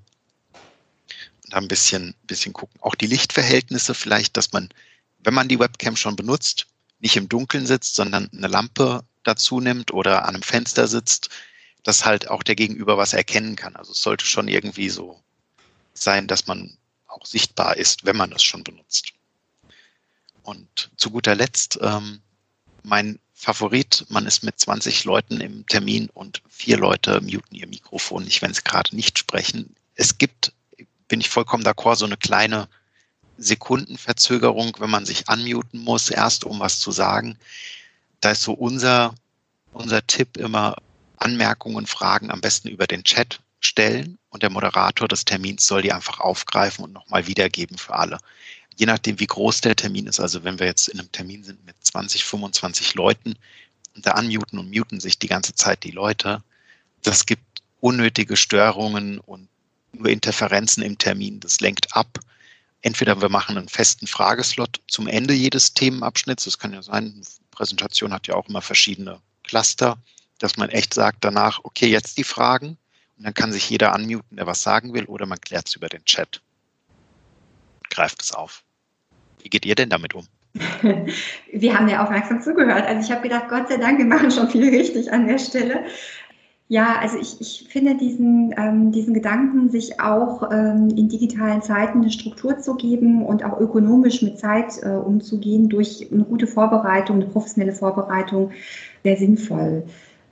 Speaker 1: und da ein bisschen, bisschen gucken. Auch die Lichtverhältnisse vielleicht, dass man, wenn man die Webcam schon benutzt, nicht im Dunkeln sitzt, sondern eine Lampe dazu nimmt oder an einem Fenster sitzt, dass halt auch der Gegenüber was erkennen kann. Also es sollte schon irgendwie so sein, dass man auch sichtbar ist, wenn man es schon benutzt. Und zu guter Letzt, ähm, mein Favorit, man ist mit 20 Leuten im Termin und vier Leute muten ihr Mikrofon nicht, wenn sie gerade nicht sprechen. Es gibt, bin ich vollkommen d'accord, so eine kleine Sekundenverzögerung, wenn man sich unmuten muss, erst um was zu sagen. Da ist so unser, unser Tipp immer, Anmerkungen, Fragen am besten über den Chat stellen und der Moderator des Termins soll die einfach aufgreifen und nochmal wiedergeben für alle je nachdem, wie groß der Termin ist, also wenn wir jetzt in einem Termin sind mit 20, 25 Leuten, da unmuten und muten sich die ganze Zeit die Leute, das gibt unnötige Störungen und nur Interferenzen im Termin, das lenkt ab. entweder wir machen einen festen Frageslot zum Ende jedes Themenabschnitts. Das kann ja sein, eine Präsentation hat ja auch immer verschiedene Cluster, dass man echt sagt danach, okay, jetzt die Fragen. Und dann kann sich jeder unmuten, der was sagen will, oder man klärt es über den Chat. Greift es auf. Wie geht ihr denn damit um? [laughs]
Speaker 4: Wir haben ja aufmerksam zugehört. Also ich habe gedacht, Gott sei Dank, wir machen schon viel richtig an der Stelle. Ja, also ich, ich finde diesen, ähm, diesen Gedanken, sich auch ähm, in digitalen Zeiten eine Struktur zu geben und auch ökonomisch mit Zeit äh, umzugehen durch eine gute Vorbereitung, eine professionelle Vorbereitung, sehr sinnvoll.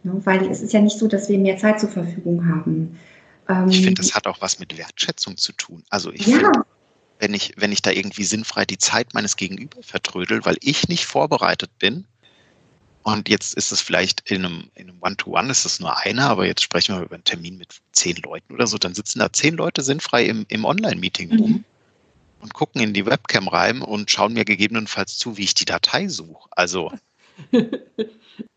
Speaker 4: Ne? Weil es ist ja nicht so, dass wir mehr Zeit zur Verfügung haben.
Speaker 1: Ähm, ich finde, das hat auch was mit Wertschätzung zu tun. Also ich ja. finde, wenn ich, wenn ich da irgendwie sinnfrei die Zeit meines Gegenüber vertrödel, weil ich nicht vorbereitet bin. Und jetzt ist es vielleicht in einem, in einem One-to-One ist es nur einer, aber jetzt sprechen wir über einen Termin mit zehn Leuten oder so, dann sitzen da zehn Leute sinnfrei im, im Online-Meeting rum mhm. und gucken in die Webcam rein und schauen mir gegebenenfalls zu, wie ich die Datei suche. Also, [laughs] das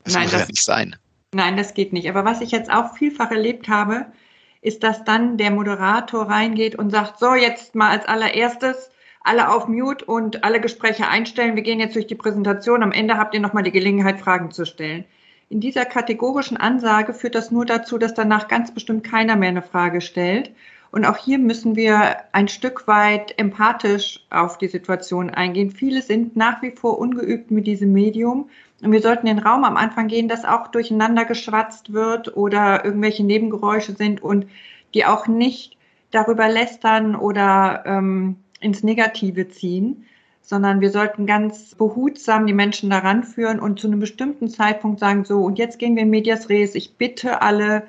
Speaker 3: Nein, muss das, ja nicht sein. Nein, das geht nicht. Aber was ich jetzt auch vielfach erlebt habe, ist, dass dann der Moderator reingeht und sagt, so jetzt mal als allererstes alle auf Mute und alle Gespräche einstellen. Wir gehen jetzt durch die Präsentation. Am Ende habt ihr nochmal die Gelegenheit, Fragen zu stellen. In dieser kategorischen Ansage führt das nur dazu, dass danach ganz bestimmt keiner mehr eine Frage stellt. Und auch hier müssen wir ein Stück weit empathisch auf die Situation eingehen. Viele sind nach wie vor ungeübt mit diesem Medium. Und wir sollten den Raum am Anfang gehen, dass auch durcheinander geschwatzt wird oder irgendwelche Nebengeräusche sind und die auch nicht darüber lästern oder ähm, ins Negative ziehen, sondern wir sollten ganz behutsam die Menschen daran führen und zu einem bestimmten Zeitpunkt sagen, so, und jetzt gehen wir in Medias Res. Ich bitte alle,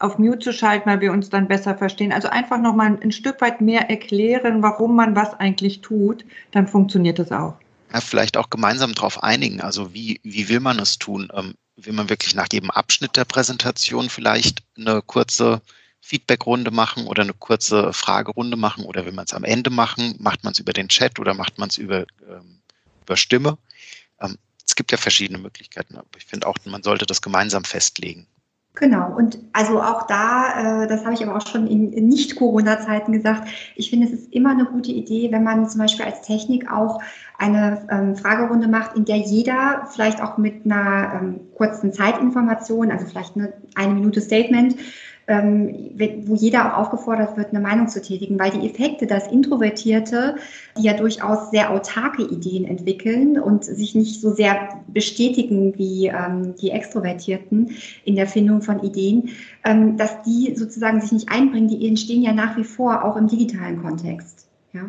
Speaker 3: auf Mute zu schalten, weil wir uns dann besser verstehen. Also einfach nochmal ein Stück weit mehr erklären, warum man was eigentlich tut, dann funktioniert es auch
Speaker 1: ja, vielleicht auch gemeinsam darauf einigen. Also wie, wie will man es tun? Ähm, will man wirklich nach jedem Abschnitt der Präsentation vielleicht eine kurze Feedbackrunde machen oder eine kurze Fragerunde machen oder will man es am Ende machen? Macht man es über den Chat oder macht man es über, ähm, über Stimme? Ähm, es gibt ja verschiedene Möglichkeiten, aber ich finde auch, man sollte das gemeinsam festlegen.
Speaker 4: Genau, und also auch da, äh, das habe ich aber auch schon in, Nicht-Corona-Zeiten gesagt, ich finde, es ist immer eine gute Idee, wenn man zum Beispiel als Technik auch eine ähm, Fragerunde macht, in der jeder vielleicht auch mit einer ähm, kurzen Zeitinformation, also vielleicht eine, eine Minute Statement, ähm, wo jeder auch aufgefordert wird, eine Meinung zu tätigen, weil die Effekte, dass Introvertierte, die ja durchaus sehr autarke Ideen entwickeln und sich nicht so sehr bestätigen wie ähm, die Extrovertierten in der Findung von Ideen, ähm, dass die sozusagen sich nicht einbringen, die entstehen ja nach wie vor auch im digitalen Kontext. Ja,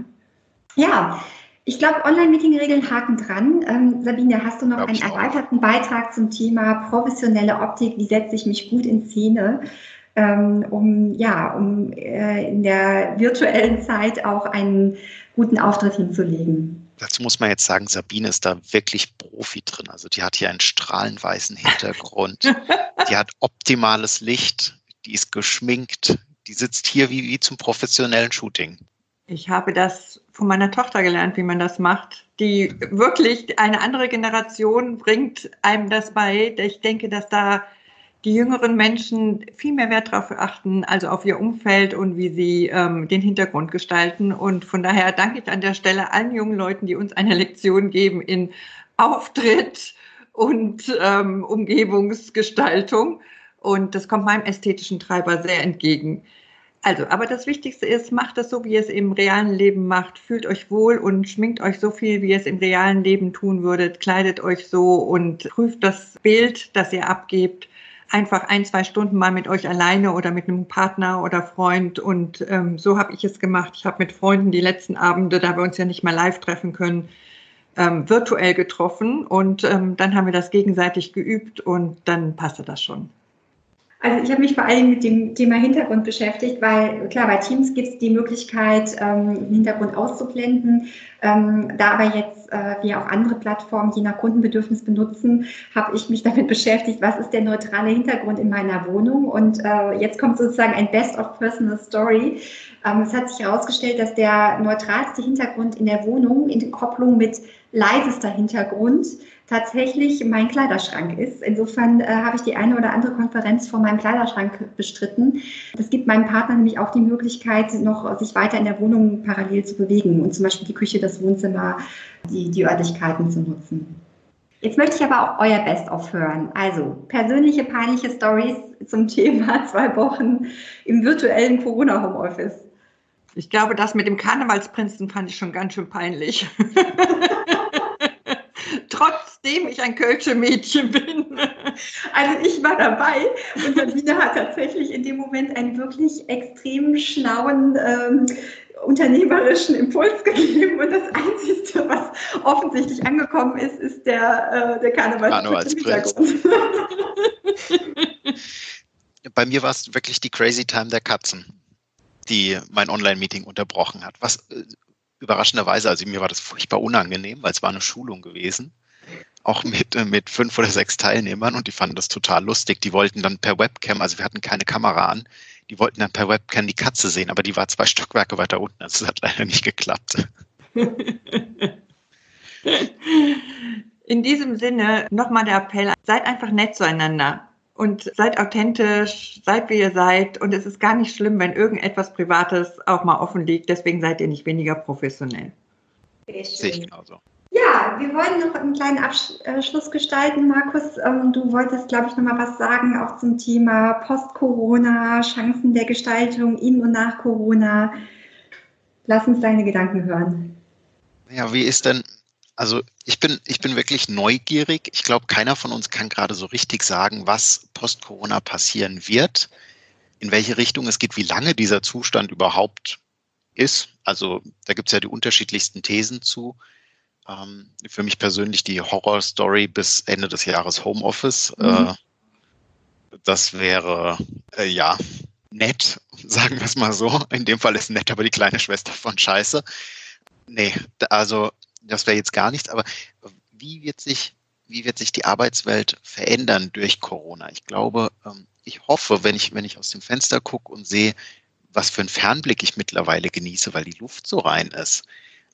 Speaker 4: ja ich glaube, Online-Meeting-Regeln haken dran. Ähm, Sabine, hast du noch einen erweiterten Beitrag zum Thema professionelle Optik? Wie setze ich mich gut in Szene? Ähm, um, ja, um äh, in der virtuellen Zeit auch einen guten Auftritt hinzulegen.
Speaker 1: Dazu muss man jetzt sagen, Sabine ist da wirklich Profi drin. Also die hat hier einen strahlenweißen Hintergrund, [laughs] die hat optimales Licht, die ist geschminkt, die sitzt hier wie, wie zum professionellen Shooting.
Speaker 3: Ich habe das von meiner Tochter gelernt, wie man das macht. Die wirklich eine andere Generation bringt einem das bei. Ich denke, dass da die jüngeren Menschen viel mehr Wert darauf achten, also auf ihr Umfeld und wie sie ähm, den Hintergrund gestalten. Und von daher danke ich an der Stelle allen jungen Leuten, die uns eine Lektion geben in Auftritt und ähm, Umgebungsgestaltung. Und das kommt meinem ästhetischen Treiber sehr entgegen. Also, aber das Wichtigste ist, macht es so, wie ihr es im realen Leben macht. Fühlt euch wohl und schminkt euch so viel, wie ihr es im realen Leben tun würdet. Kleidet euch so und prüft das Bild, das ihr abgebt einfach ein, zwei Stunden mal mit euch alleine oder mit einem Partner oder Freund. Und ähm, so habe ich es gemacht. Ich habe mit Freunden die letzten Abende, da wir uns ja nicht mal live treffen können, ähm, virtuell getroffen. Und ähm, dann haben wir das gegenseitig geübt und dann passte das schon.
Speaker 4: Also ich habe mich vor allem mit dem Thema Hintergrund beschäftigt, weil klar, bei Teams gibt es die Möglichkeit, ähm, den Hintergrund auszublenden. Ähm, da aber jetzt äh, wir auch andere Plattformen je nach Kundenbedürfnis benutzen, habe ich mich damit [laughs] beschäftigt, was ist der neutrale Hintergrund in meiner Wohnung. Und äh, jetzt kommt sozusagen ein Best of Personal Story. Ähm, es hat sich herausgestellt, dass der neutralste Hintergrund in der Wohnung in Kopplung mit leisester Hintergrund tatsächlich mein Kleiderschrank ist. Insofern äh, habe ich die eine oder andere Konferenz vor meinem Kleiderschrank bestritten. Das gibt meinem Partner nämlich auch die Möglichkeit, noch sich weiter in der Wohnung parallel zu bewegen und zum Beispiel die Küche, das Wohnzimmer, die, die Örtlichkeiten zu nutzen. Jetzt möchte ich aber auch euer Best-of hören. Also persönliche peinliche Stories zum Thema [laughs] zwei Wochen im virtuellen Corona-Homeoffice.
Speaker 3: Ich glaube, das mit dem Karnevalsprinzen fand ich schon ganz schön peinlich. [laughs] Trotzdem ich ein Kölsche Mädchen bin.
Speaker 4: Also ich war dabei und Sabine hat tatsächlich in dem Moment einen wirklich extrem schlauen ähm, unternehmerischen Impuls [laughs] gegeben und das Einzige, was offensichtlich angekommen ist, ist der, äh, der Karnevalsprinz. [laughs]
Speaker 1: Bei mir war es wirklich die Crazy Time der Katzen die mein Online-Meeting unterbrochen hat. Was äh, überraschenderweise, also mir war das furchtbar unangenehm, weil es war eine Schulung gewesen, auch mit, äh, mit fünf oder sechs Teilnehmern und die fanden das total lustig. Die wollten dann per Webcam, also wir hatten keine Kamera an, die wollten dann per Webcam die Katze sehen, aber die war zwei Stockwerke weiter unten. Also das hat leider nicht geklappt. [laughs]
Speaker 3: In diesem Sinne nochmal der Appell, seid einfach nett zueinander und seid authentisch, seid wie ihr seid. Und es ist gar nicht schlimm, wenn irgendetwas Privates auch mal offen liegt. Deswegen seid ihr nicht weniger professionell.
Speaker 4: Sehe ich genauso. Ja, wir wollen noch einen kleinen Abschluss gestalten. Markus, ähm, du wolltest, glaube ich, noch mal was sagen, auch zum Thema Post-Corona, Chancen der Gestaltung in und nach Corona. Lass uns deine Gedanken hören.
Speaker 1: Ja, wie ist denn also ich bin, ich bin wirklich neugierig. Ich glaube, keiner von uns kann gerade so richtig sagen, was post-Corona passieren wird, in welche Richtung es geht, wie lange dieser Zustand überhaupt ist. Also da gibt es ja die unterschiedlichsten Thesen zu. Ähm, für mich persönlich die Horror-Story bis Ende des Jahres Homeoffice. Mhm. Äh, das wäre äh, ja nett, [laughs] sagen wir es mal so. In dem Fall ist nett aber die kleine Schwester von Scheiße. Nee, also das wäre jetzt gar nichts, aber wie wird sich, wie wird sich die Arbeitswelt verändern durch Corona? Ich glaube, ähm, ich hoffe, wenn ich, wenn ich aus dem Fenster gucke und sehe, was für einen Fernblick ich mittlerweile genieße, weil die Luft so rein ist,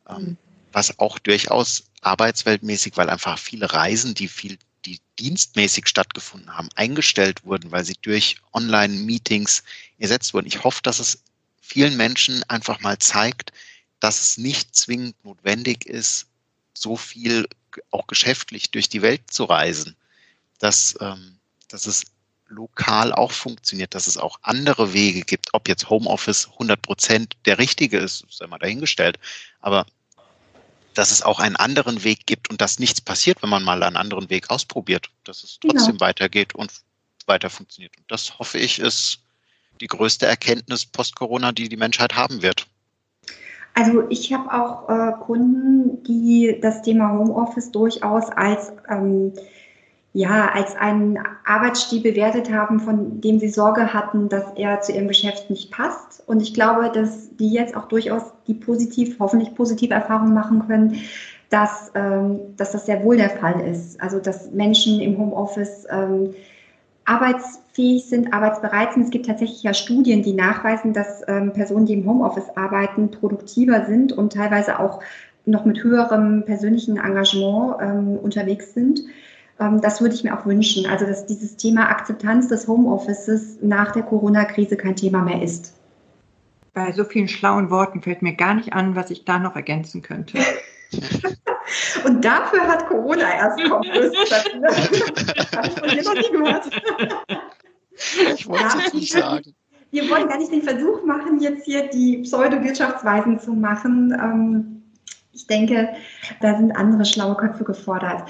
Speaker 1: ähm, mhm. was auch durchaus arbeitsweltmäßig, weil einfach viele Reisen, die viel, die dienstmäßig stattgefunden haben, eingestellt wurden, weil sie durch Online-Meetings ersetzt wurden. Ich hoffe, dass es vielen Menschen einfach mal zeigt, dass es nicht zwingend notwendig ist, so viel auch geschäftlich durch die Welt zu reisen, dass, ähm, dass es lokal auch funktioniert, dass es auch andere Wege gibt, ob jetzt Homeoffice 100 Prozent der richtige ist, sei mal dahingestellt, aber dass es auch einen anderen Weg gibt und dass nichts passiert, wenn man mal einen anderen Weg ausprobiert, dass es trotzdem genau. weitergeht und weiter funktioniert. Und das hoffe ich ist die größte Erkenntnis post-Corona, die die Menschheit haben wird.
Speaker 4: Also ich habe auch äh, Kunden, die das Thema Homeoffice durchaus als ähm, ja als einen Arbeitsstil bewertet haben, von dem sie Sorge hatten, dass er zu ihrem Geschäft nicht passt. Und ich glaube, dass die jetzt auch durchaus die positiv, hoffentlich positive Erfahrungen machen können, dass, ähm, dass das sehr wohl der Fall ist. Also dass Menschen im Homeoffice ähm, arbeitsfähig sind, arbeitsbereit sind. Es gibt tatsächlich ja Studien, die nachweisen, dass ähm, Personen, die im Homeoffice arbeiten, produktiver sind und teilweise auch noch mit höherem persönlichen Engagement ähm, unterwegs sind. Ähm, das würde ich mir auch wünschen. Also, dass dieses Thema Akzeptanz des Homeoffices nach der Corona-Krise kein Thema mehr ist.
Speaker 3: Bei so vielen schlauen Worten fällt mir gar nicht an, was ich da noch ergänzen könnte. [laughs] [laughs]
Speaker 4: Und dafür hat Corona erst kommen müssen. Habe [laughs] ich von dir noch nie gehört.
Speaker 1: Ich wollte es ja. nicht sagen. [laughs]
Speaker 4: Wir wollen gar nicht den Versuch machen, jetzt hier die Pseudo-Wirtschaftsweisen zu machen. Ähm, ich denke, da sind andere schlaue Köpfe gefordert.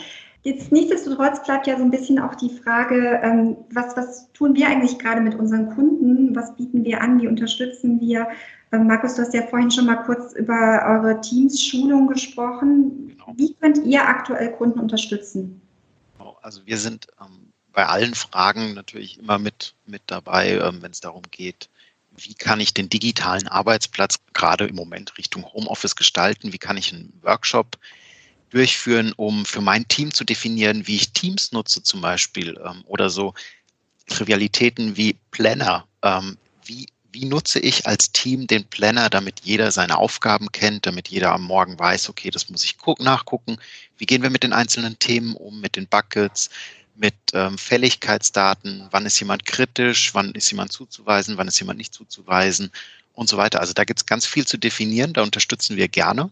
Speaker 4: Jetzt nichtsdestotrotz bleibt ja so ein bisschen auch die Frage, ähm, was, was tun wir eigentlich gerade mit unseren Kunden? Was bieten wir an? Wie unterstützen wir? Ähm, Markus, du hast ja vorhin schon mal kurz über eure Teams-Schulung gesprochen. Genau. Wie könnt ihr aktuell Kunden unterstützen?
Speaker 1: Genau, also wir sind ähm, bei allen Fragen natürlich immer mit, mit dabei, ähm, wenn es darum geht, wie kann ich den digitalen Arbeitsplatz gerade im Moment Richtung Homeoffice gestalten, wie kann ich einen Workshop durchführen, um für mein Team zu definieren, wie ich Teams nutze zum Beispiel ähm, oder so Trivialitäten wie Planner. Ähm, wie, wie nutze ich als Team den Planner, damit jeder seine Aufgaben kennt, damit jeder am Morgen weiß, okay, das muss ich gucken, nachgucken. Wie gehen wir mit den einzelnen Themen um, mit den Buckets, mit ähm, Fälligkeitsdaten, wann ist jemand kritisch, wann ist jemand zuzuweisen, wann ist jemand nicht zuzuweisen und so weiter. Also da gibt es ganz viel zu definieren, da unterstützen wir gerne.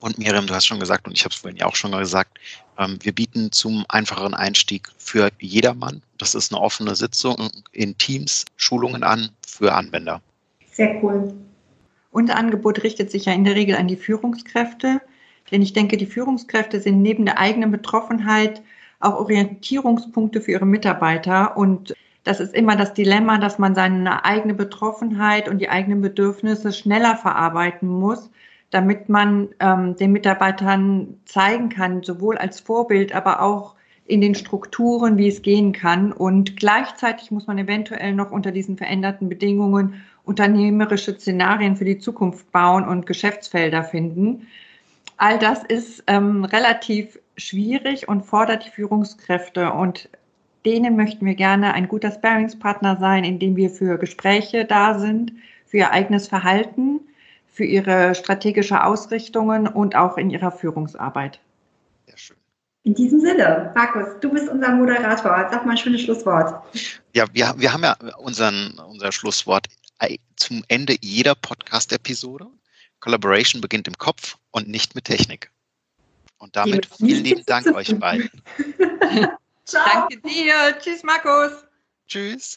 Speaker 1: Und Miriam, du hast schon gesagt, und ich habe es vorhin ja auch schon gesagt, ähm, wir bieten zum einfacheren Einstieg für jedermann. Das ist eine offene Sitzung in Teams, Schulungen an für Anwender.
Speaker 4: Sehr cool.
Speaker 3: Unser Angebot richtet sich ja in der Regel an die Führungskräfte, denn ich denke, die Führungskräfte sind neben der eigenen Betroffenheit auch Orientierungspunkte für ihre Mitarbeiter und das ist immer das Dilemma, dass man seine eigene Betroffenheit und die eigenen Bedürfnisse schneller verarbeiten muss, damit man ähm, den Mitarbeitern zeigen kann, sowohl als Vorbild, aber auch in den Strukturen, wie es gehen kann. Und gleichzeitig muss man eventuell noch unter diesen veränderten Bedingungen unternehmerische Szenarien für die Zukunft bauen und Geschäftsfelder finden. All das ist ähm, relativ schwierig und fordert die Führungskräfte. Und denen möchten wir gerne ein guter Sparingspartner sein, indem wir für Gespräche da sind, für ihr eigenes Verhalten für ihre strategische Ausrichtungen und auch in ihrer Führungsarbeit.
Speaker 4: Sehr schön. In diesem Sinne, Markus, du bist unser Moderator. Sag mal ein schönes Schlusswort.
Speaker 1: Ja, wir, wir haben ja unseren, unser Schlusswort zum Ende jeder Podcast-Episode. Collaboration beginnt im Kopf und nicht mit Technik. Und damit vielen lieben Dank euch beiden. [laughs] [laughs]
Speaker 3: Danke dir. Tschüss, Markus.
Speaker 1: Tschüss.